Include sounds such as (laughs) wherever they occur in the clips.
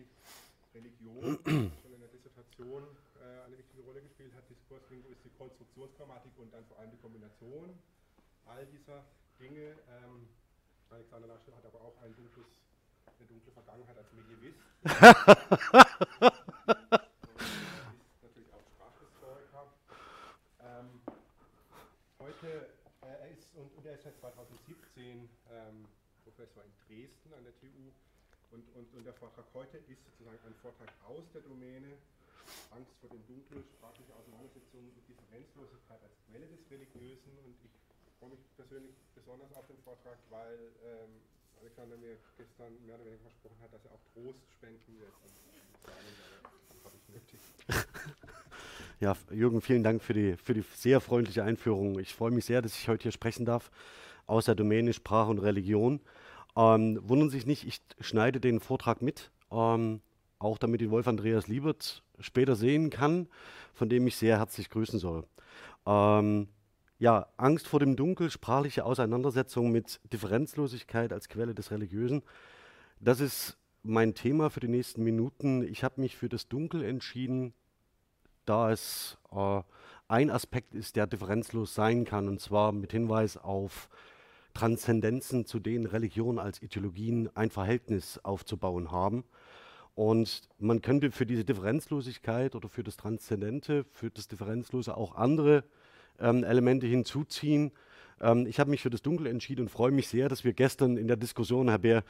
Systematik Religion (clears throat) schon in der Dissertation äh, eine wichtige Rolle gespielt hat, Diskurslinguistik, Konstruktionsgrammatik und dann vor allem die Kombination all dieser Dinge. Ähm, Alexander Naschel hat aber auch ein dunkles, eine dunkle Vergangenheit als Medievist. (laughs) ist natürlich auch Sprachhistoriker. Ähm, heute, äh, er ist, und, und, er ist seit 2017 ähm, Professor in Dresden an der TU. Und, und, und der Vortrag heute ist sozusagen ein Vortrag aus der Domäne Angst vor dem Dunkel, sprachliche Auseinandersetzung und Differenzlosigkeit als Quelle des Religiösen. Und ich freue mich persönlich besonders auf den Vortrag, weil ähm, Alexander mir gestern mehr oder weniger versprochen hat, dass er auch Trost spenden wird. (laughs) Ja, Jürgen, vielen Dank für die, für die sehr freundliche Einführung. Ich freue mich sehr, dass ich heute hier sprechen darf aus der Domäne Sprache und Religion. Ähm, wundern sich nicht, ich schneide den Vortrag mit, ähm, auch damit ihn Wolf Andreas Liebert später sehen kann, von dem ich sehr herzlich grüßen soll. Ähm, ja, Angst vor dem Dunkel, sprachliche Auseinandersetzung mit Differenzlosigkeit als Quelle des Religiösen. Das ist mein Thema für die nächsten Minuten. Ich habe mich für das Dunkel entschieden, da es äh, ein Aspekt ist, der differenzlos sein kann, und zwar mit Hinweis auf Transzendenzen, zu denen Religionen als Ideologien ein Verhältnis aufzubauen haben. Und man könnte für diese Differenzlosigkeit oder für das Transzendente, für das Differenzlose auch andere ähm, Elemente hinzuziehen. Ähm, ich habe mich für das Dunkel entschieden und freue mich sehr, dass wir gestern in der Diskussion, Herr Bär,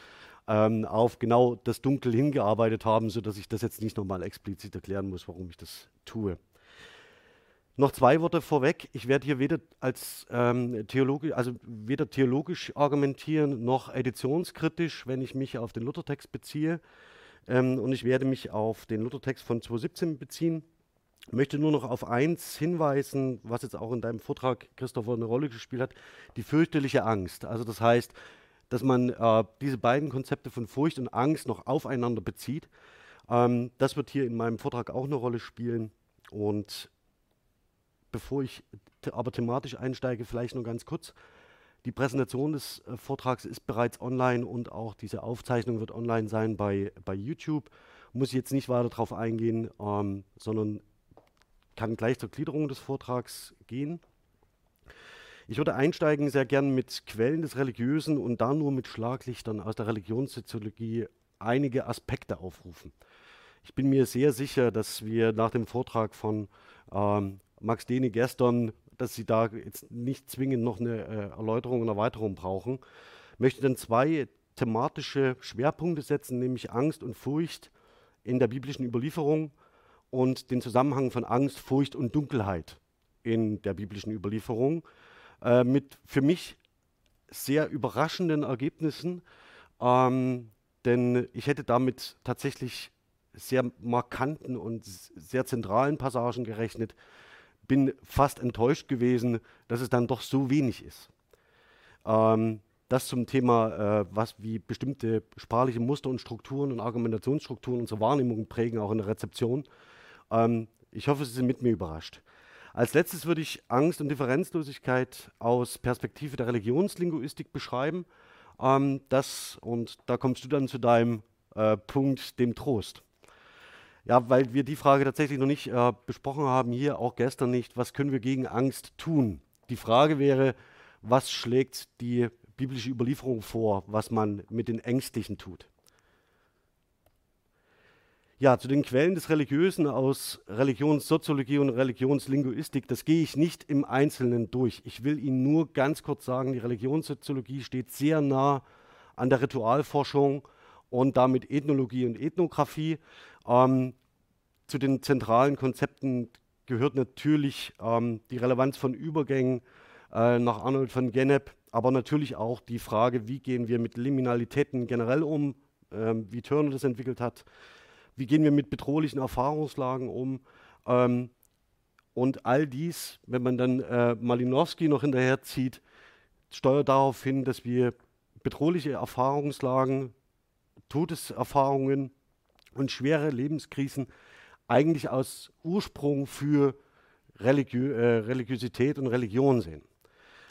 ähm, auf genau das Dunkel hingearbeitet haben, sodass ich das jetzt nicht nochmal explizit erklären muss, warum ich das tue. Noch zwei Worte vorweg. Ich werde hier weder als ähm, Theologe, also weder theologisch argumentieren noch editionskritisch, wenn ich mich auf den Luthertext beziehe. Ähm, und ich werde mich auf den Luthertext von 2017 beziehen. Ich möchte nur noch auf eins hinweisen, was jetzt auch in deinem Vortrag, Christopher, eine Rolle gespielt hat, die fürchterliche Angst. Also das heißt, dass man äh, diese beiden Konzepte von Furcht und Angst noch aufeinander bezieht. Ähm, das wird hier in meinem Vortrag auch eine Rolle spielen. Und bevor ich aber thematisch einsteige, vielleicht nur ganz kurz. Die Präsentation des äh, Vortrags ist bereits online und auch diese Aufzeichnung wird online sein bei, bei YouTube. Muss ich jetzt nicht weiter darauf eingehen, ähm, sondern kann gleich zur Gliederung des Vortrags gehen. Ich würde einsteigen sehr gern mit Quellen des Religiösen und da nur mit Schlaglichtern aus der Religionssoziologie einige Aspekte aufrufen. Ich bin mir sehr sicher, dass wir nach dem Vortrag von ähm, Max Deni gestern, dass Sie da jetzt nicht zwingend noch eine äh, Erläuterung und Erweiterung brauchen. Möchte dann zwei thematische Schwerpunkte setzen, nämlich Angst und Furcht in der biblischen Überlieferung und den Zusammenhang von Angst, Furcht und Dunkelheit in der biblischen Überlieferung äh, mit für mich sehr überraschenden Ergebnissen, ähm, denn ich hätte damit tatsächlich sehr markanten und sehr zentralen Passagen gerechnet, bin fast enttäuscht gewesen, dass es dann doch so wenig ist. Ähm, das zum Thema, äh, was wie bestimmte sprachliche Muster und Strukturen und Argumentationsstrukturen unsere Wahrnehmung prägen, auch in der Rezeption. Ähm, ich hoffe, Sie sind mit mir überrascht. Als letztes würde ich Angst und Differenzlosigkeit aus Perspektive der Religionslinguistik beschreiben. Ähm, das, und da kommst du dann zu deinem äh, Punkt, dem Trost. Ja, weil wir die Frage tatsächlich noch nicht äh, besprochen haben, hier auch gestern nicht, was können wir gegen Angst tun? Die Frage wäre, was schlägt die biblische Überlieferung vor, was man mit den Ängstlichen tut? Ja, zu den Quellen des Religiösen aus Religionssoziologie und Religionslinguistik, das gehe ich nicht im Einzelnen durch. Ich will Ihnen nur ganz kurz sagen, die Religionssoziologie steht sehr nah an der Ritualforschung und damit Ethnologie und Ethnographie. Ähm, zu den zentralen Konzepten gehört natürlich ähm, die Relevanz von Übergängen äh, nach Arnold von Gennep, aber natürlich auch die Frage, wie gehen wir mit Liminalitäten generell um, ähm, wie Turner das entwickelt hat, wie gehen wir mit bedrohlichen Erfahrungslagen um. Ähm, und all dies, wenn man dann äh, Malinowski noch hinterherzieht, steuert darauf hin, dass wir bedrohliche Erfahrungslagen, Todeserfahrungen und schwere Lebenskrisen eigentlich aus Ursprung für Religiö äh, Religiosität und Religion sehen.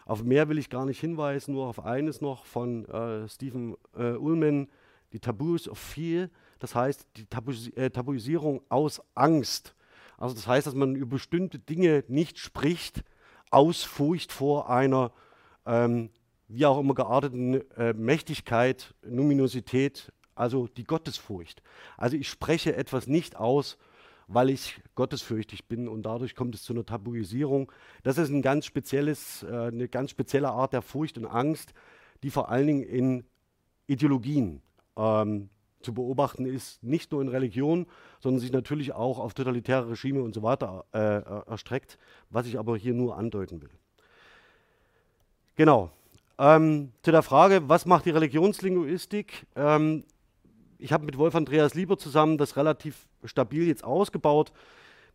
Auf mehr will ich gar nicht hinweisen, nur auf eines noch von äh, Stephen äh, Ullman, die Taboos of Fear, das heißt die Tabuisi äh, Tabuisierung aus Angst. Also das heißt, dass man über bestimmte Dinge nicht spricht, aus Furcht vor einer ähm, wie auch immer gearteten äh, Mächtigkeit, Numinosität, also die Gottesfurcht. Also ich spreche etwas nicht aus, weil ich gottesfürchtig bin und dadurch kommt es zu einer Tabuisierung. Das ist ein ganz spezielles, äh, eine ganz spezielle Art der Furcht und Angst, die vor allen Dingen in Ideologien ähm, zu beobachten ist, nicht nur in Religion, sondern sich natürlich auch auf totalitäre Regime und so weiter äh, erstreckt, was ich aber hier nur andeuten will. Genau. Ähm, zu der Frage, was macht die Religionslinguistik? Ähm, ich habe mit Wolf Andreas Lieber zusammen das relativ stabil jetzt ausgebaut.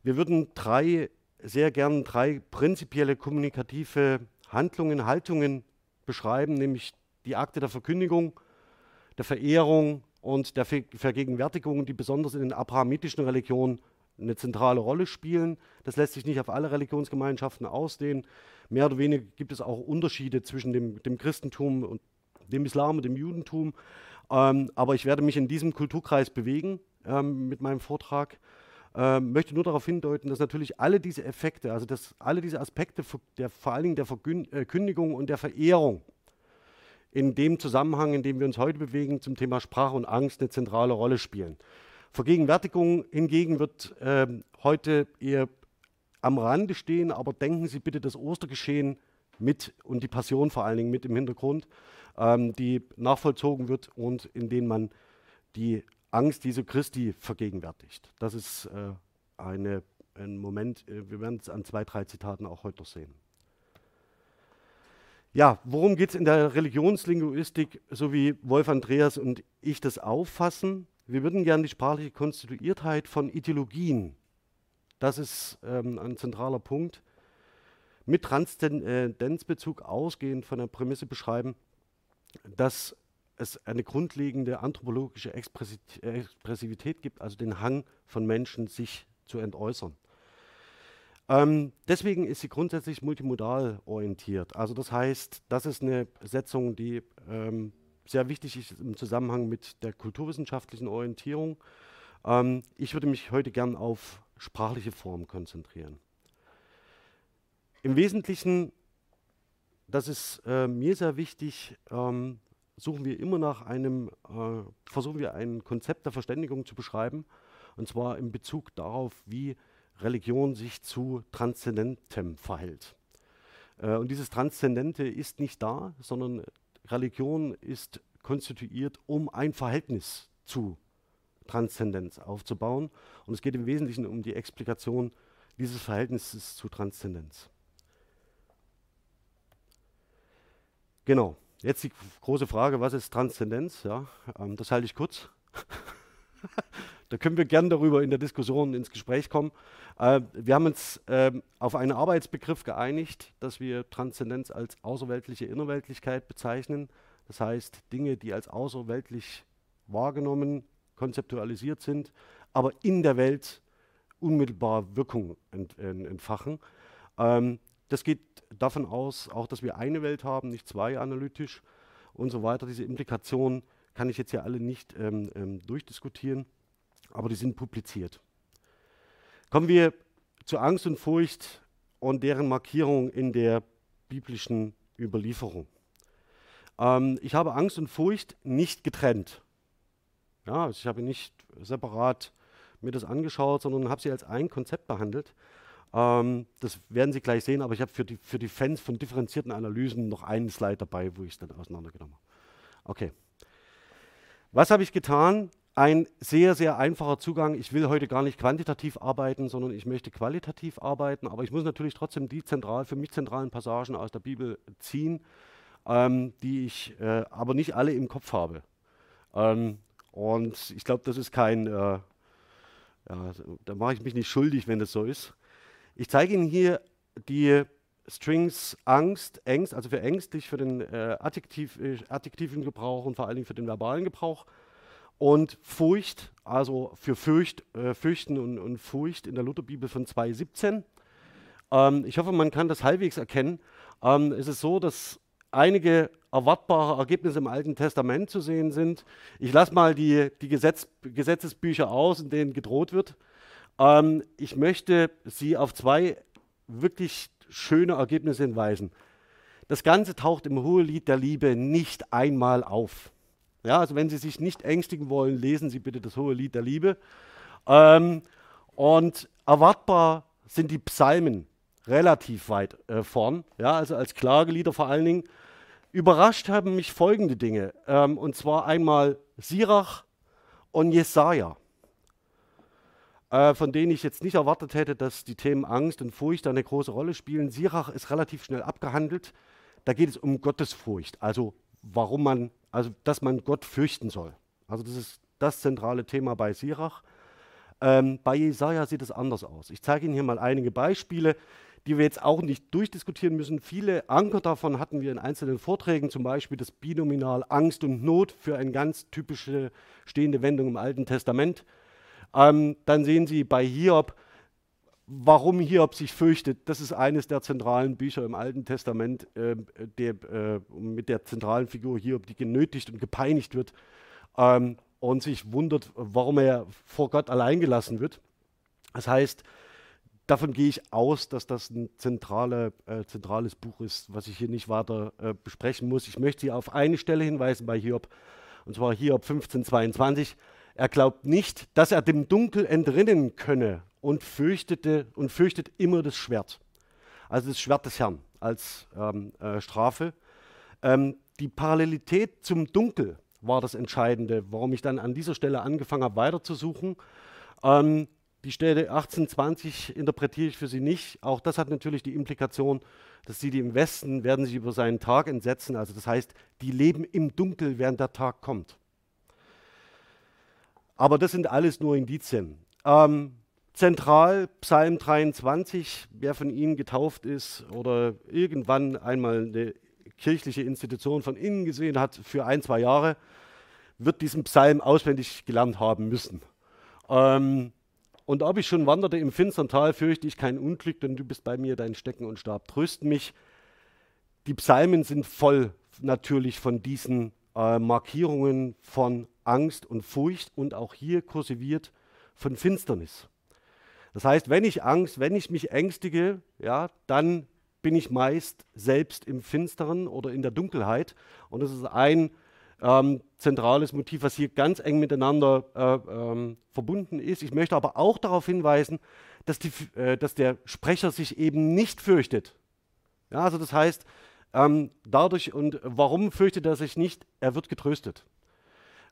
Wir würden drei, sehr gern drei prinzipielle kommunikative Handlungen, Haltungen beschreiben, nämlich die Akte der Verkündigung, der Verehrung und der Vergegenwärtigung, die besonders in den abrahamitischen Religionen eine zentrale Rolle spielen. Das lässt sich nicht auf alle Religionsgemeinschaften ausdehnen. Mehr oder weniger gibt es auch Unterschiede zwischen dem, dem Christentum und dem Islam und dem Judentum. Ähm, aber ich werde mich in diesem Kulturkreis bewegen ähm, mit meinem Vortrag. Ähm, möchte nur darauf hindeuten, dass natürlich alle diese Effekte, also dass alle diese Aspekte der, vor allen Dingen der Verkündigung äh, und der Verehrung in dem Zusammenhang, in dem wir uns heute bewegen, zum Thema Sprache und Angst eine zentrale Rolle spielen. Vergegenwärtigung hingegen wird äh, heute eher am Rande stehen, aber denken Sie bitte das Ostergeschehen mit und die Passion vor allen Dingen mit im Hintergrund, ähm, die nachvollzogen wird und in denen man die Angst Jesu Christi vergegenwärtigt. Das ist äh, eine, ein Moment, äh, wir werden es an zwei, drei Zitaten auch heute noch sehen. Ja, worum geht es in der Religionslinguistik, so wie Wolf Andreas und ich das auffassen? Wir würden gerne die sprachliche Konstituiertheit von Ideologien, das ist ähm, ein zentraler Punkt, mit Transzendenzbezug ausgehend von der Prämisse beschreiben, dass es eine grundlegende anthropologische Expressivität gibt, also den Hang von Menschen, sich zu entäußern. Ähm, deswegen ist sie grundsätzlich multimodal orientiert. Also das heißt, das ist eine Setzung, die ähm, sehr wichtig ist im Zusammenhang mit der kulturwissenschaftlichen Orientierung. Ähm, ich würde mich heute gern auf sprachliche Formen konzentrieren. Im Wesentlichen, das ist äh, mir sehr wichtig, ähm, suchen wir immer nach einem, äh, versuchen wir ein Konzept der Verständigung zu beschreiben, und zwar in Bezug darauf, wie Religion sich zu Transzendentem verhält. Äh, und dieses Transzendente ist nicht da, sondern Religion ist konstituiert, um ein Verhältnis zu Transzendenz aufzubauen. Und es geht im Wesentlichen um die Explikation dieses Verhältnisses zu Transzendenz. Genau, jetzt die große Frage, was ist Transzendenz? Ja, ähm, das halte ich kurz. (laughs) Da können wir gern darüber in der Diskussion ins Gespräch kommen. Äh, wir haben uns äh, auf einen Arbeitsbegriff geeinigt, dass wir Transzendenz als außerweltliche Innerweltlichkeit bezeichnen. Das heißt, Dinge, die als außerweltlich wahrgenommen, konzeptualisiert sind, aber in der Welt unmittelbar Wirkung ent, ent, entfachen. Ähm, das geht davon aus, auch dass wir eine Welt haben, nicht zwei analytisch und so weiter. Diese Implikationen kann ich jetzt ja alle nicht ähm, ähm, durchdiskutieren aber die sind publiziert. Kommen wir zu Angst und Furcht und deren Markierung in der biblischen Überlieferung. Ähm, ich habe Angst und Furcht nicht getrennt. Ja, also ich habe nicht separat mir das angeschaut, sondern habe sie als ein Konzept behandelt. Ähm, das werden Sie gleich sehen, aber ich habe für die, für die Fans von differenzierten Analysen noch einen Slide dabei, wo ich es dann auseinandergenommen habe. Okay. Was habe ich getan? ein sehr, sehr einfacher Zugang. Ich will heute gar nicht quantitativ arbeiten, sondern ich möchte qualitativ arbeiten, aber ich muss natürlich trotzdem die zentral, für mich zentralen Passagen aus der Bibel ziehen, ähm, die ich äh, aber nicht alle im Kopf habe. Ähm, und ich glaube, das ist kein, äh, ja, da mache ich mich nicht schuldig, wenn das so ist. Ich zeige Ihnen hier die Strings Angst, Ängst, also für ängstlich, für den äh, Adjektiv, äh, adjektiven Gebrauch und vor allen Dingen für den verbalen Gebrauch und Furcht, also für Fürcht, äh, Fürchten und, und, Furcht in der Lutherbibel von 2,17. Ähm, ich hoffe, man kann das halbwegs erkennen. Ähm, es ist so, dass einige erwartbare Ergebnisse im Alten Testament zu sehen sind. Ich lasse mal die, die Gesetz, Gesetzesbücher aus, in denen gedroht wird. Ähm, ich möchte Sie auf zwei wirklich schöne Ergebnisse hinweisen. Das Ganze taucht im Hohelied der Liebe nicht einmal auf. Ja, also wenn Sie sich nicht ängstigen wollen, lesen Sie bitte das Hohelied der Liebe. Ähm, und erwartbar sind die Psalmen relativ weit äh, vorn, ja, also als Klagelieder vor allen Dingen. Überrascht haben mich folgende Dinge, ähm, und zwar einmal Sirach und Jesaja, äh, von denen ich jetzt nicht erwartet hätte, dass die Themen Angst und Furcht eine große Rolle spielen. Sirach ist relativ schnell abgehandelt. Da geht es um Gottesfurcht, also warum man, also dass man Gott fürchten soll. Also das ist das zentrale Thema bei Sirach. Ähm, bei Jesaja sieht es anders aus. Ich zeige Ihnen hier mal einige Beispiele, die wir jetzt auch nicht durchdiskutieren müssen. Viele Anker davon hatten wir in einzelnen Vorträgen, zum Beispiel das Binominal Angst und Not für eine ganz typische stehende Wendung im Alten Testament. Ähm, dann sehen Sie bei Hiob, warum Hiob sich fürchtet. Das ist eines der zentralen Bücher im Alten Testament, äh, der, äh, mit der zentralen Figur Hiob, die genötigt und gepeinigt wird. Ähm, und sich wundert, warum er vor Gott allein gelassen wird. Das heißt, davon gehe ich aus, dass das ein zentrale, äh, zentrales Buch ist, was ich hier nicht weiter äh, besprechen muss. Ich möchte Sie auf eine Stelle hinweisen bei Hiob, und zwar Hiob 1522. Er glaubt nicht, dass er dem Dunkel entrinnen könne und fürchtete und fürchtet immer das Schwert. Also das Schwert des Herrn als ähm, äh, Strafe. Ähm, die Parallelität zum Dunkel war das Entscheidende, warum ich dann an dieser Stelle angefangen habe, weiterzusuchen. Ähm, die Stelle 1820 interpretiere ich für Sie nicht. Auch das hat natürlich die Implikation, dass sie, die im Westen, werden sich über seinen Tag entsetzen. Also das heißt, die leben im Dunkel, während der Tag kommt. Aber das sind alles nur Indizien. Ähm, zentral Psalm 23, wer von Ihnen getauft ist oder irgendwann einmal eine kirchliche Institution von innen gesehen hat für ein, zwei Jahre, wird diesen Psalm auswendig gelernt haben müssen. Ähm, und ob ich schon wanderte im finstern Tal, fürchte ich kein Unglück, denn du bist bei mir, dein Stecken und Stab trösten mich. Die Psalmen sind voll natürlich von diesen äh, Markierungen von Angst und Furcht und auch hier kursiviert von Finsternis. Das heißt, wenn ich Angst, wenn ich mich ängstige, ja, dann bin ich meist selbst im Finsteren oder in der Dunkelheit. Und das ist ein ähm, zentrales Motiv, was hier ganz eng miteinander äh, ähm, verbunden ist. Ich möchte aber auch darauf hinweisen, dass, die, äh, dass der Sprecher sich eben nicht fürchtet. Ja, also das heißt, ähm, dadurch und warum fürchtet er sich nicht? Er wird getröstet.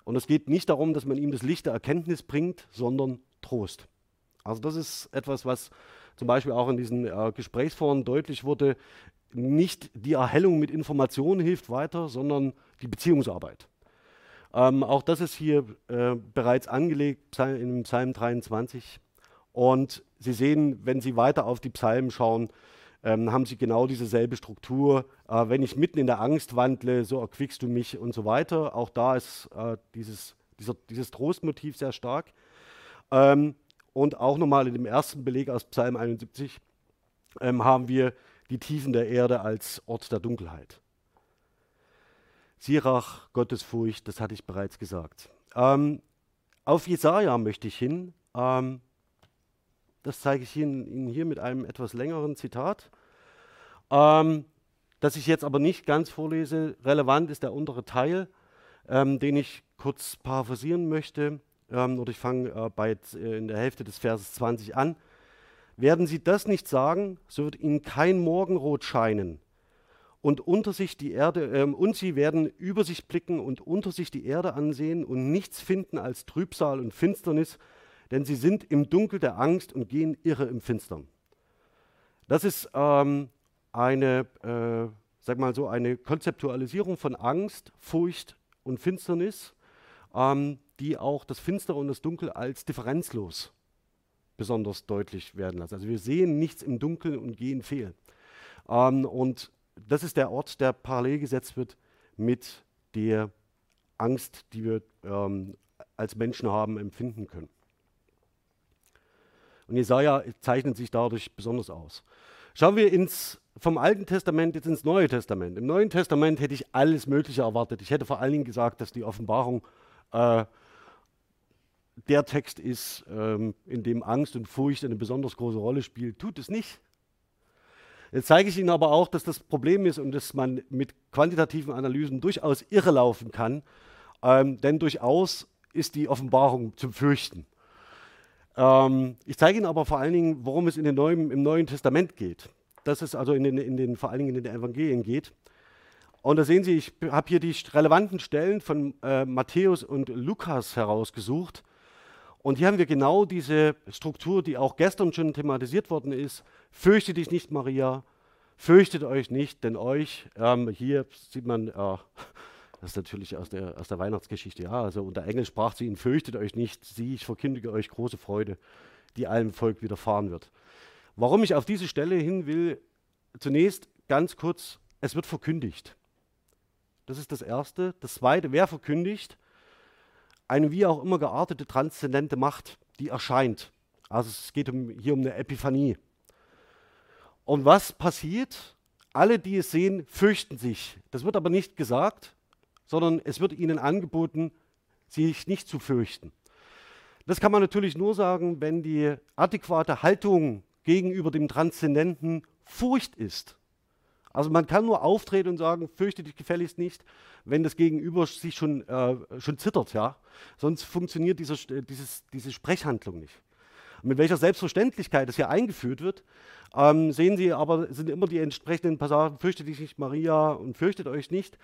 Und es geht nicht darum, dass man ihm das Licht der Erkenntnis bringt, sondern Trost. Also das ist etwas, was zum Beispiel auch in diesen äh, Gesprächsforen deutlich wurde, nicht die Erhellung mit Informationen hilft weiter, sondern die Beziehungsarbeit. Ähm, auch das ist hier äh, bereits angelegt in Psalm 23. Und Sie sehen, wenn Sie weiter auf die Psalmen schauen, ähm, haben sie genau dieselbe Struktur. Äh, wenn ich mitten in der Angst wandle, so erquickst du mich und so weiter. Auch da ist äh, dieses, dieser, dieses Trostmotiv sehr stark. Ähm, und auch nochmal in dem ersten Beleg aus Psalm 71 ähm, haben wir die Tiefen der Erde als Ort der Dunkelheit. Sirach, Gottesfurcht, das hatte ich bereits gesagt. Ähm, auf Jesaja möchte ich hin. Ähm, das zeige ich Ihnen hier mit einem etwas längeren Zitat, ähm, das ich jetzt aber nicht ganz vorlese. Relevant ist der untere Teil, ähm, den ich kurz paraphrasieren möchte ähm, oder ich fange äh, bei, äh, in der Hälfte des Verses 20 an. Werden Sie das nicht sagen, so wird Ihnen kein Morgenrot scheinen. Und unter sich die Erde, äh, und sie werden über sich blicken und unter sich die Erde ansehen und nichts finden als Trübsal und Finsternis, denn sie sind im Dunkel der Angst und gehen irre im Finstern. Das ist ähm, eine, äh, sag mal so, eine Konzeptualisierung von Angst, Furcht und Finsternis, ähm, die auch das Finstere und das Dunkel als differenzlos besonders deutlich werden lassen. Also wir sehen nichts im Dunkeln und gehen fehl. Ähm, und das ist der Ort, der parallel gesetzt wird mit der Angst, die wir ähm, als Menschen haben, empfinden können. Und Jesaja zeichnet sich dadurch besonders aus. Schauen wir ins vom Alten Testament jetzt ins Neue Testament. Im Neuen Testament hätte ich alles Mögliche erwartet. Ich hätte vor allen Dingen gesagt, dass die Offenbarung äh, der Text ist, ähm, in dem Angst und Furcht eine besonders große Rolle spielt. Tut es nicht. Jetzt zeige ich Ihnen aber auch, dass das Problem ist und dass man mit quantitativen Analysen durchaus irrelaufen kann, ähm, denn durchaus ist die Offenbarung zum Fürchten. Ähm, ich zeige Ihnen aber vor allen Dingen, worum es in den Neuen, im Neuen Testament geht. Dass es also in den, in den, vor allen Dingen in den Evangelien geht. Und da sehen Sie, ich habe hier die relevanten Stellen von äh, Matthäus und Lukas herausgesucht. Und hier haben wir genau diese Struktur, die auch gestern schon thematisiert worden ist. Fürchte dich nicht, Maria, fürchtet euch nicht, denn euch, ähm, hier sieht man, äh, das ist natürlich aus der, aus der Weihnachtsgeschichte, ja, also unter Engel sprach sie ihn, fürchtet euch nicht, sieh, ich verkündige euch große Freude, die allem Volk widerfahren wird. Warum ich auf diese Stelle hin will, zunächst ganz kurz, es wird verkündigt. Das ist das Erste. Das Zweite, wer verkündigt? eine wie auch immer geartete transzendente Macht, die erscheint. Also es geht um, hier um eine Epiphanie. Und was passiert? Alle, die es sehen, fürchten sich. Das wird aber nicht gesagt, sondern es wird ihnen angeboten, sich nicht zu fürchten. Das kann man natürlich nur sagen, wenn die adäquate Haltung gegenüber dem Transzendenten Furcht ist. Also man kann nur auftreten und sagen, fürchte dich gefälligst nicht, wenn das Gegenüber sich schon, äh, schon zittert, ja. Sonst funktioniert dieser, dieses, diese Sprechhandlung nicht. Mit welcher Selbstverständlichkeit das hier eingeführt wird, ähm, sehen Sie aber, sind immer die entsprechenden Passagen, fürchtet dich nicht, Maria, und fürchtet euch nicht.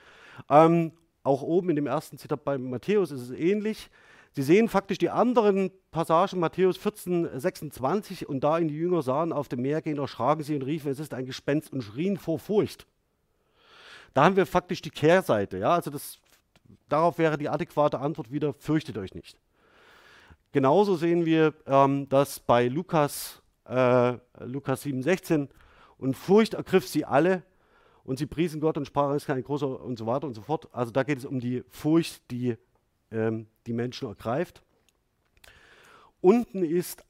Ähm, auch oben in dem ersten Zitat bei Matthäus ist es ähnlich. Sie sehen faktisch die anderen Passagen, Matthäus 14, 26, und da ihn die Jünger sahen auf dem Meer gehen, erschraken sie und riefen, es ist ein Gespenst und schrien vor Furcht. Da haben wir faktisch die Kehrseite. Ja? Also das, darauf wäre die adäquate Antwort wieder, fürchtet euch nicht. Genauso sehen wir ähm, das bei Lukas, äh, Lukas 7, 16, und Furcht ergriff sie alle und sie priesen Gott und sprachen, es ist kein großer und so weiter und so fort. Also da geht es um die Furcht, die ähm, die Menschen ergreift. Unten ist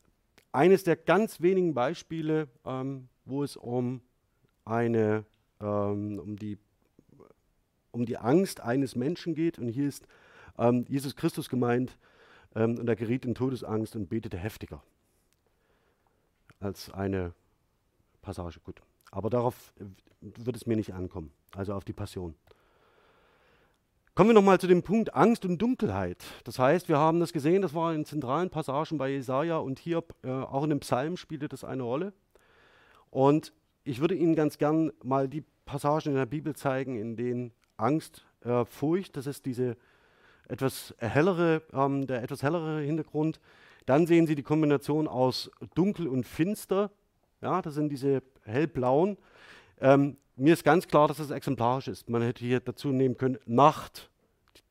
eines der ganz wenigen Beispiele, ähm, wo es um eine, ähm, um, die, um die Angst eines Menschen geht. Und hier ist ähm, Jesus Christus gemeint ähm, und er geriet in Todesangst und betete heftiger. Als eine Passage, gut. Aber darauf wird es mir nicht ankommen, also auf die Passion. Kommen wir nochmal zu dem Punkt Angst und Dunkelheit. Das heißt, wir haben das gesehen, das war in zentralen Passagen bei Jesaja und hier äh, auch in dem Psalm spielte das eine Rolle. Und ich würde Ihnen ganz gern mal die Passagen in der Bibel zeigen, in denen Angst, äh, Furcht, das ist diese etwas hellere, ähm, der etwas hellere Hintergrund. Dann sehen Sie die Kombination aus dunkel und finster. Ja, das sind diese hellblauen. Ähm, mir ist ganz klar, dass es exemplarisch ist. Man hätte hier dazu nehmen können Nacht,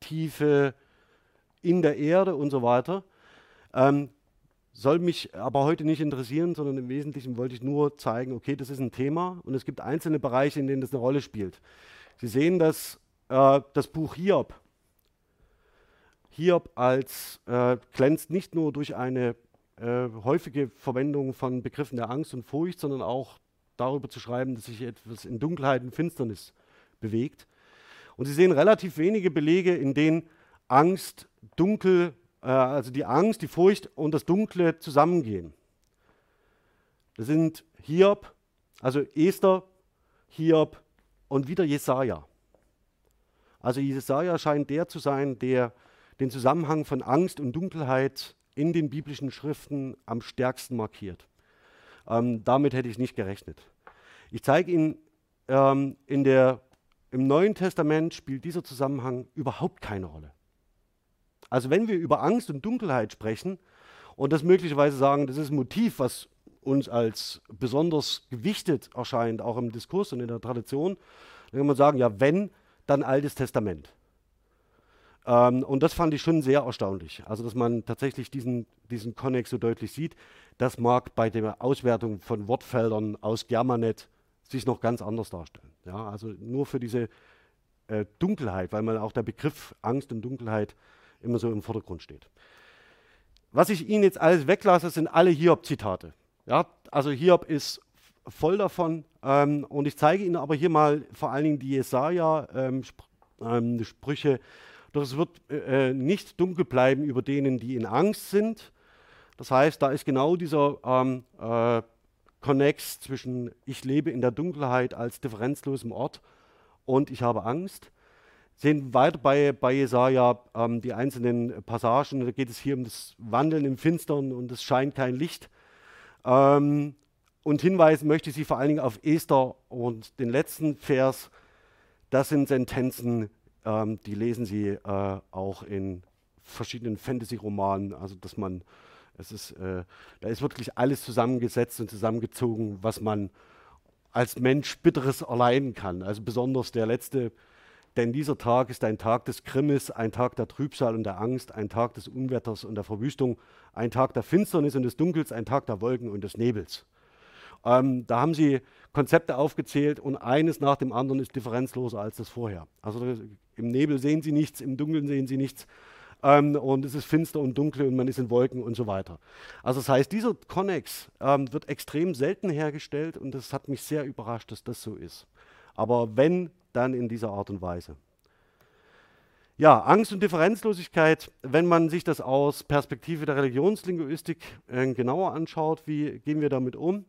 Tiefe in der Erde und so weiter. Ähm, soll mich aber heute nicht interessieren, sondern im Wesentlichen wollte ich nur zeigen, okay, das ist ein Thema und es gibt einzelne Bereiche, in denen das eine Rolle spielt. Sie sehen dass äh, das Buch Hiob. Hiob als äh, glänzt nicht nur durch eine äh, häufige Verwendung von Begriffen der Angst und Furcht, sondern auch darüber zu schreiben, dass sich etwas in Dunkelheit und Finsternis bewegt. Und Sie sehen relativ wenige Belege, in denen Angst, Dunkel, äh, also die Angst, die Furcht und das Dunkle zusammengehen. Das sind Hiob, also Esther, Hiob und wieder Jesaja. Also Jesaja scheint der zu sein, der den Zusammenhang von Angst und Dunkelheit in den biblischen Schriften am stärksten markiert. Ähm, damit hätte ich nicht gerechnet. Ich zeige Ihnen, ähm, in der, im Neuen Testament spielt dieser Zusammenhang überhaupt keine Rolle. Also wenn wir über Angst und Dunkelheit sprechen und das möglicherweise sagen, das ist ein Motiv, was uns als besonders gewichtet erscheint, auch im Diskurs und in der Tradition, dann kann man sagen, ja, wenn, dann Altes Testament. Ähm, und das fand ich schon sehr erstaunlich. Also, dass man tatsächlich diesen, diesen Connex so deutlich sieht. Das mag bei der Auswertung von Wortfeldern aus Germanet sich noch ganz anders darstellen. Ja, also nur für diese äh, Dunkelheit, weil man auch der Begriff Angst und Dunkelheit immer so im Vordergrund steht. Was ich Ihnen jetzt alles weglasse, sind alle Hiob-Zitate. Ja, also Hiob ist voll davon. Ähm, und ich zeige Ihnen aber hier mal vor allen Dingen die Jesaja-Sprüche. Ähm, Doch es wird äh, nicht dunkel bleiben über denen, die in Angst sind. Das heißt, da ist genau dieser ähm, äh, Connex zwischen ich lebe in der Dunkelheit als differenzlosem Ort und ich habe Angst. Sehen weiter bei, bei Jesaja ähm, die einzelnen Passagen. Da geht es hier um das Wandeln im Finstern und es scheint kein Licht. Ähm, und hinweisen möchte ich Sie vor allen Dingen auf Esther und den letzten Vers. Das sind Sentenzen, ähm, die lesen Sie äh, auch in verschiedenen Fantasy-Romanen. Also, dass man, es ist, äh, da ist wirklich alles zusammengesetzt und zusammengezogen, was man als Mensch Bitteres erleiden kann. Also besonders der letzte denn dieser Tag ist ein Tag des Grimmes, ein Tag der Trübsal und der Angst, ein Tag des Unwetters und der Verwüstung, ein Tag der Finsternis und des Dunkels, ein Tag der Wolken und des Nebels. Ähm, da haben sie Konzepte aufgezählt und eines nach dem anderen ist differenzloser als das vorher. Also im Nebel sehen sie nichts, im Dunkeln sehen sie nichts. Ähm, und es ist finster und dunkel und man ist in Wolken und so weiter. Also das heißt, dieser Connex ähm, wird extrem selten hergestellt und das hat mich sehr überrascht, dass das so ist. Aber wenn, dann in dieser Art und Weise. Ja, Angst und Differenzlosigkeit, wenn man sich das aus Perspektive der Religionslinguistik äh, genauer anschaut, wie gehen wir damit um?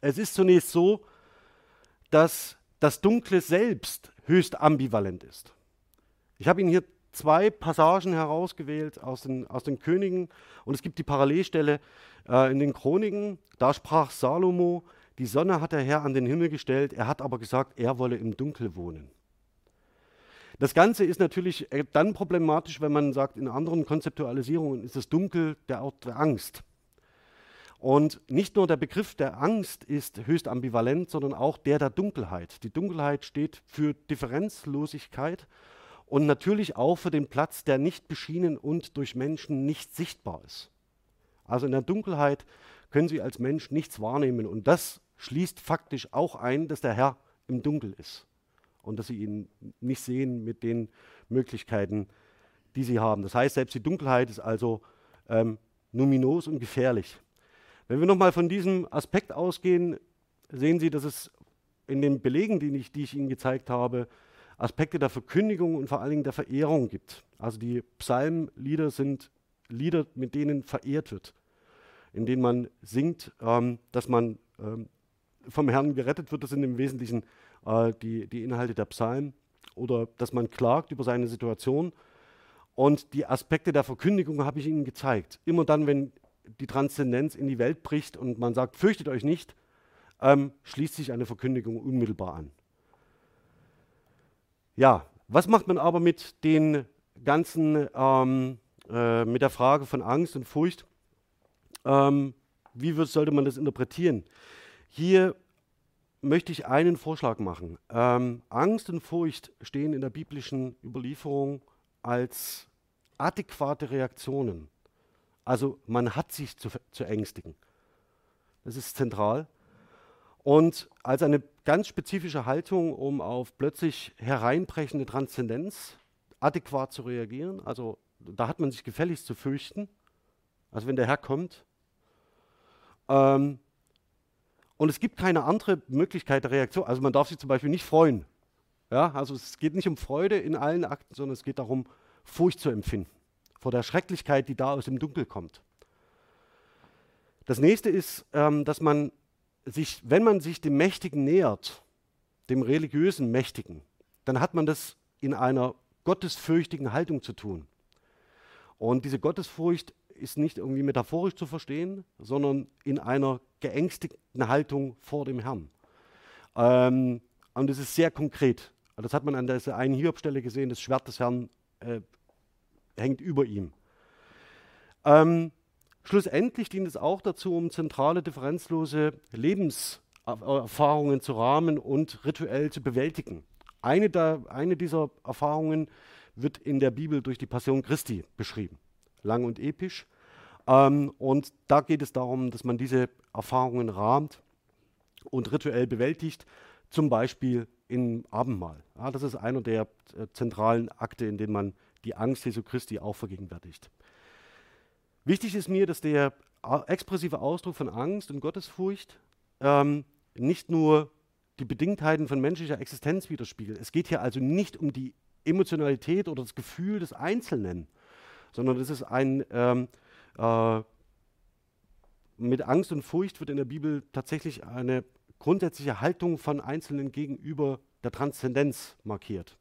Es ist zunächst so, dass das Dunkle selbst höchst ambivalent ist. Ich habe Ihnen hier zwei Passagen herausgewählt aus den, aus den Königen und es gibt die Parallelstelle äh, in den Chroniken. Da sprach Salomo, die Sonne hat der Herr an den Himmel gestellt, er hat aber gesagt, er wolle im Dunkel wohnen. Das Ganze ist natürlich äh, dann problematisch, wenn man sagt, in anderen Konzeptualisierungen ist das Dunkel der Ort der Angst. Und nicht nur der Begriff der Angst ist höchst ambivalent, sondern auch der der Dunkelheit. Die Dunkelheit steht für Differenzlosigkeit und natürlich auch für den Platz, der nicht beschienen und durch Menschen nicht sichtbar ist. Also in der Dunkelheit können Sie als Mensch nichts wahrnehmen und das schließt faktisch auch ein, dass der Herr im Dunkel ist und dass sie ihn nicht sehen mit den Möglichkeiten, die sie haben. Das heißt, selbst die Dunkelheit ist also ähm, numinos und gefährlich. Wenn wir nochmal von diesem Aspekt ausgehen, sehen Sie, dass es in den Belegen, die ich, die ich Ihnen gezeigt habe, Aspekte der Verkündigung und vor allen Dingen der Verehrung gibt. Also die Psalmlieder sind Lieder, mit denen verehrt wird, in denen man singt, ähm, dass man ähm, vom Herrn gerettet wird. Das sind im Wesentlichen äh, die, die Inhalte der Psalmen oder dass man klagt über seine Situation. Und die Aspekte der Verkündigung habe ich Ihnen gezeigt. Immer dann, wenn die Transzendenz in die Welt bricht und man sagt, fürchtet euch nicht, ähm, schließt sich eine Verkündigung unmittelbar an. Ja, was macht man aber mit den ganzen, ähm, äh, mit der Frage von Angst und Furcht? Ähm, wie wird, sollte man das interpretieren? Hier möchte ich einen Vorschlag machen. Ähm, Angst und Furcht stehen in der biblischen Überlieferung als adäquate Reaktionen. Also man hat sich zu, zu ängstigen. Das ist zentral. Und als eine ganz spezifische Haltung, um auf plötzlich hereinbrechende Transzendenz adäquat zu reagieren. Also da hat man sich gefälligst zu fürchten. Also wenn der Herr kommt. Ähm, und es gibt keine andere Möglichkeit der Reaktion. Also man darf sich zum Beispiel nicht freuen. Ja, also es geht nicht um Freude in allen Akten, sondern es geht darum, Furcht zu empfinden vor der Schrecklichkeit, die da aus dem Dunkel kommt. Das nächste ist, ähm, dass man sich, wenn man sich dem Mächtigen nähert, dem religiösen Mächtigen, dann hat man das in einer gottesfürchtigen Haltung zu tun. Und diese Gottesfurcht ist nicht irgendwie metaphorisch zu verstehen, sondern in einer geängstigten Haltung vor dem Herrn. Ähm, und das ist sehr konkret. Das hat man an dieser einen Hiobstelle gesehen, das Schwert des Herrn äh, hängt über ihm. Ähm, schlussendlich dient es auch dazu, um zentrale, differenzlose Lebenserfahrungen zu rahmen und rituell zu bewältigen. Eine, der, eine dieser Erfahrungen wird in der Bibel durch die Passion Christi beschrieben lang und episch. Ähm, und da geht es darum, dass man diese Erfahrungen rahmt und rituell bewältigt, zum Beispiel im Abendmahl. Ja, das ist einer der äh, zentralen Akte, in denen man die Angst Jesu Christi auch vergegenwärtigt. Wichtig ist mir, dass der expressive Ausdruck von Angst und Gottesfurcht ähm, nicht nur die Bedingtheiten von menschlicher Existenz widerspiegelt. Es geht hier also nicht um die Emotionalität oder das Gefühl des Einzelnen, sondern es ist ein, ähm, äh, mit Angst und Furcht wird in der Bibel tatsächlich eine grundsätzliche Haltung von Einzelnen gegenüber der Transzendenz markiert.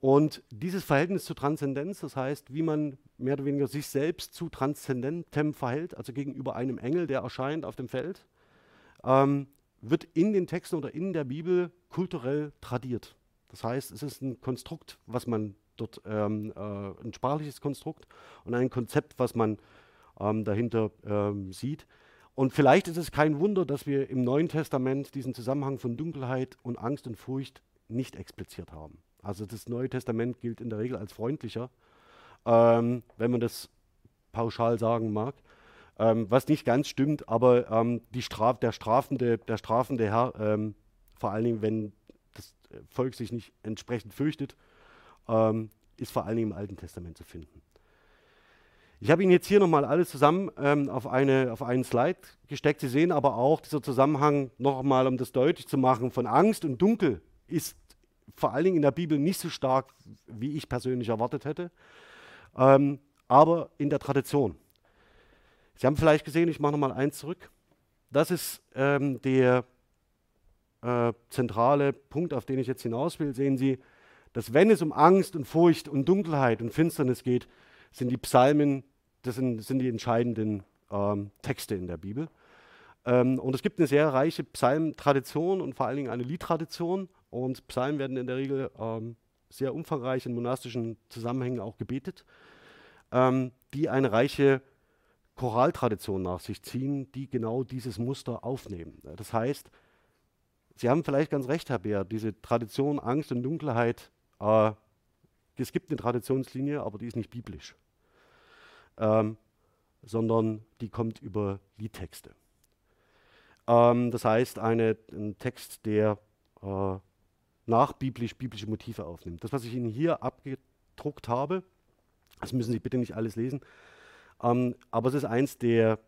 Und dieses Verhältnis zur Transzendenz, das heißt, wie man mehr oder weniger sich selbst zu Transzendentem verhält, also gegenüber einem Engel, der erscheint auf dem Feld, ähm, wird in den Texten oder in der Bibel kulturell tradiert. Das heißt, es ist ein Konstrukt, was man dort, ähm, äh, ein sprachliches Konstrukt und ein Konzept, was man ähm, dahinter ähm, sieht. Und vielleicht ist es kein Wunder, dass wir im Neuen Testament diesen Zusammenhang von Dunkelheit und Angst und Furcht nicht expliziert haben. Also das Neue Testament gilt in der Regel als freundlicher, ähm, wenn man das pauschal sagen mag. Ähm, was nicht ganz stimmt, aber ähm, Straf, der, strafende, der strafende Herr, ähm, vor allen Dingen, wenn das Volk sich nicht entsprechend fürchtet, ähm, ist vor allen Dingen im Alten Testament zu finden. Ich habe Ihnen jetzt hier nochmal alles zusammen ähm, auf, eine, auf einen Slide gesteckt. Sie sehen aber auch dieser Zusammenhang nochmal, um das deutlich zu machen, von Angst und Dunkel ist vor allen Dingen in der Bibel nicht so stark, wie ich persönlich erwartet hätte, ähm, aber in der Tradition. Sie haben vielleicht gesehen, ich mache nochmal eins zurück. Das ist ähm, der äh, zentrale Punkt, auf den ich jetzt hinaus will. Sehen Sie, dass wenn es um Angst und Furcht und Dunkelheit und Finsternis geht, sind die Psalmen, das sind, sind die entscheidenden ähm, Texte in der Bibel. Ähm, und es gibt eine sehr reiche Psalmtradition und vor allen Dingen eine Liedtradition. Und Psalmen werden in der Regel ähm, sehr umfangreich in monastischen Zusammenhängen auch gebetet, ähm, die eine reiche Choraltradition nach sich ziehen, die genau dieses Muster aufnehmen. Das heißt, Sie haben vielleicht ganz recht, Herr Bär, diese Tradition Angst und Dunkelheit, äh, es gibt eine Traditionslinie, aber die ist nicht biblisch, ähm, sondern die kommt über Liedtexte. Ähm, das heißt, eine, ein Text, der äh, nachbiblisch biblische Motive aufnimmt. Das, was ich Ihnen hier abgedruckt habe, das müssen Sie bitte nicht alles lesen, ähm, aber es ist eins der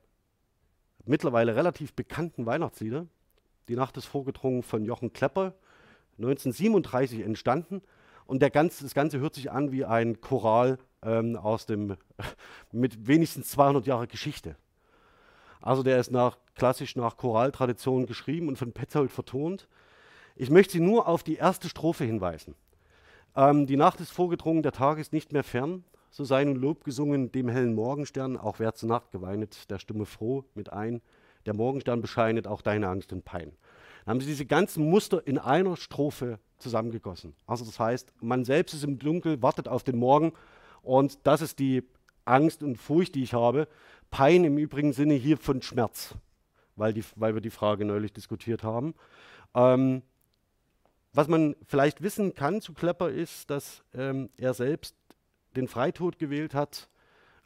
mittlerweile relativ bekannten Weihnachtslieder. Die Nacht ist vorgedrungen von Jochen Klepper, 1937 entstanden. Und der ganze, das Ganze hört sich an wie ein Choral ähm, aus dem, (laughs) mit wenigstens 200 Jahre Geschichte. Also der ist nach, klassisch nach Choraltradition geschrieben und von Petzold vertont. Ich möchte Sie nur auf die erste Strophe hinweisen. Ähm, die Nacht ist vorgedrungen, der Tag ist nicht mehr fern. So sei nun Lob gesungen dem hellen Morgenstern, auch wer zur Nacht geweinet, der Stimme froh mit ein. Der Morgenstern bescheinet auch deine Angst und Pein. Dann haben sie diese ganzen Muster in einer Strophe zusammengegossen. Also das heißt, man selbst ist im Dunkel, wartet auf den Morgen und das ist die Angst und Furcht, die ich habe. Pein im übrigen Sinne hier von Schmerz, weil, die, weil wir die Frage neulich diskutiert haben. Ähm, was man vielleicht wissen kann zu Klepper ist, dass ähm, er selbst den Freitod gewählt hat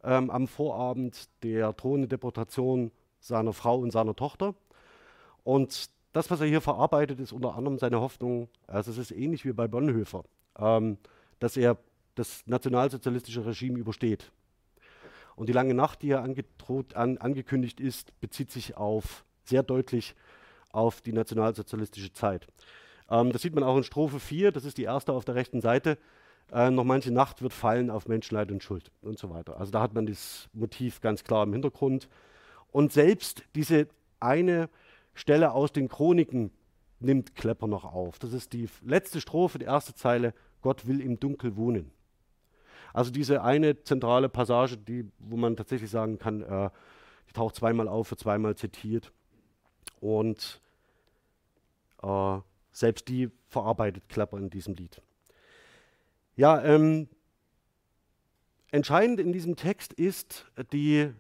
ähm, am Vorabend der drohenden Deportation seiner Frau und seiner Tochter. Und das, was er hier verarbeitet, ist unter anderem seine Hoffnung, also es ist ähnlich wie bei Bonhoeffer, ähm, dass er das nationalsozialistische Regime übersteht. Und die lange Nacht, die hier an, angekündigt ist, bezieht sich auf sehr deutlich auf die nationalsozialistische Zeit. Ähm, das sieht man auch in Strophe 4, das ist die erste auf der rechten Seite. Äh, noch manche Nacht wird fallen auf Menschenleid und Schuld und so weiter. Also da hat man das Motiv ganz klar im Hintergrund. Und selbst diese eine Stelle aus den Chroniken nimmt Klepper noch auf. Das ist die letzte Strophe, die erste Zeile, Gott will im Dunkel wohnen. Also diese eine zentrale Passage, die, wo man tatsächlich sagen kann, äh, die taucht zweimal auf, wird zweimal zitiert. Und äh, selbst die verarbeitet Klepper in diesem Lied. Ja, ähm, entscheidend in diesem Text ist die,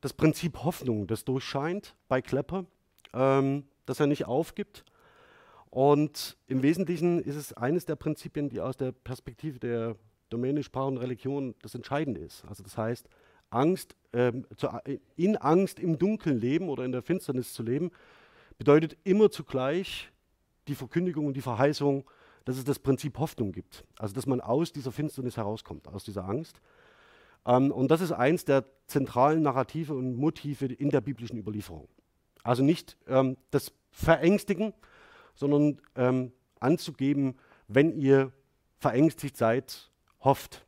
das Prinzip Hoffnung, das durchscheint bei Klepper, ähm, dass er nicht aufgibt. Und im Wesentlichen ist es eines der Prinzipien, die aus der Perspektive der Domäne Sprache und Religion das Entscheidende ist. Also das heißt, Angst, ähm, zu, in Angst im Dunkeln leben oder in der Finsternis zu leben, bedeutet immer zugleich die Verkündigung und die Verheißung, dass es das Prinzip Hoffnung gibt. Also dass man aus dieser Finsternis herauskommt, aus dieser Angst. Ähm, und das ist eins der zentralen Narrative und Motive in der biblischen Überlieferung. Also nicht ähm, das Verängstigen, sondern ähm, anzugeben, wenn ihr verängstigt seid, hofft.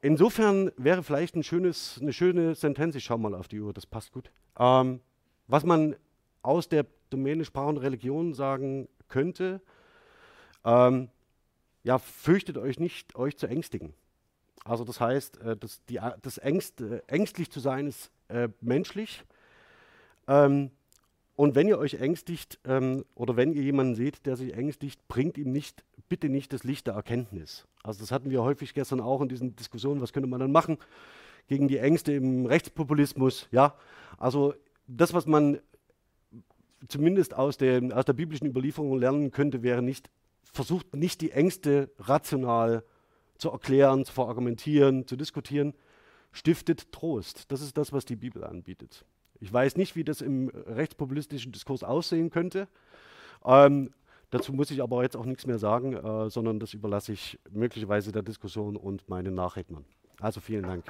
Insofern wäre vielleicht ein schönes, eine schöne Sentenz, ich schaue mal auf die Uhr, das passt gut, ähm, was man aus der Domäne Sprache und Religion sagen könnte, ähm, ja, fürchtet euch nicht, euch zu ängstigen. Also das heißt, äh, das, die, das Ängst, äh, ängstlich zu sein ist äh, menschlich. Ähm, und wenn ihr euch ängstigt ähm, oder wenn ihr jemanden seht, der sich ängstigt, bringt ihm nicht, bitte nicht das Licht der Erkenntnis. Also das hatten wir häufig gestern auch in diesen Diskussionen, was könnte man dann machen gegen die Ängste im Rechtspopulismus. Ja, also das, was man zumindest aus der, aus der biblischen Überlieferung lernen könnte, wäre nicht, versucht nicht die Ängste rational zu erklären, zu verargumentieren, zu diskutieren, stiftet Trost. Das ist das, was die Bibel anbietet. Ich weiß nicht, wie das im rechtspopulistischen Diskurs aussehen könnte. Ähm, dazu muss ich aber jetzt auch nichts mehr sagen, äh, sondern das überlasse ich möglicherweise der Diskussion und meinen Nachrednern. Also vielen Dank.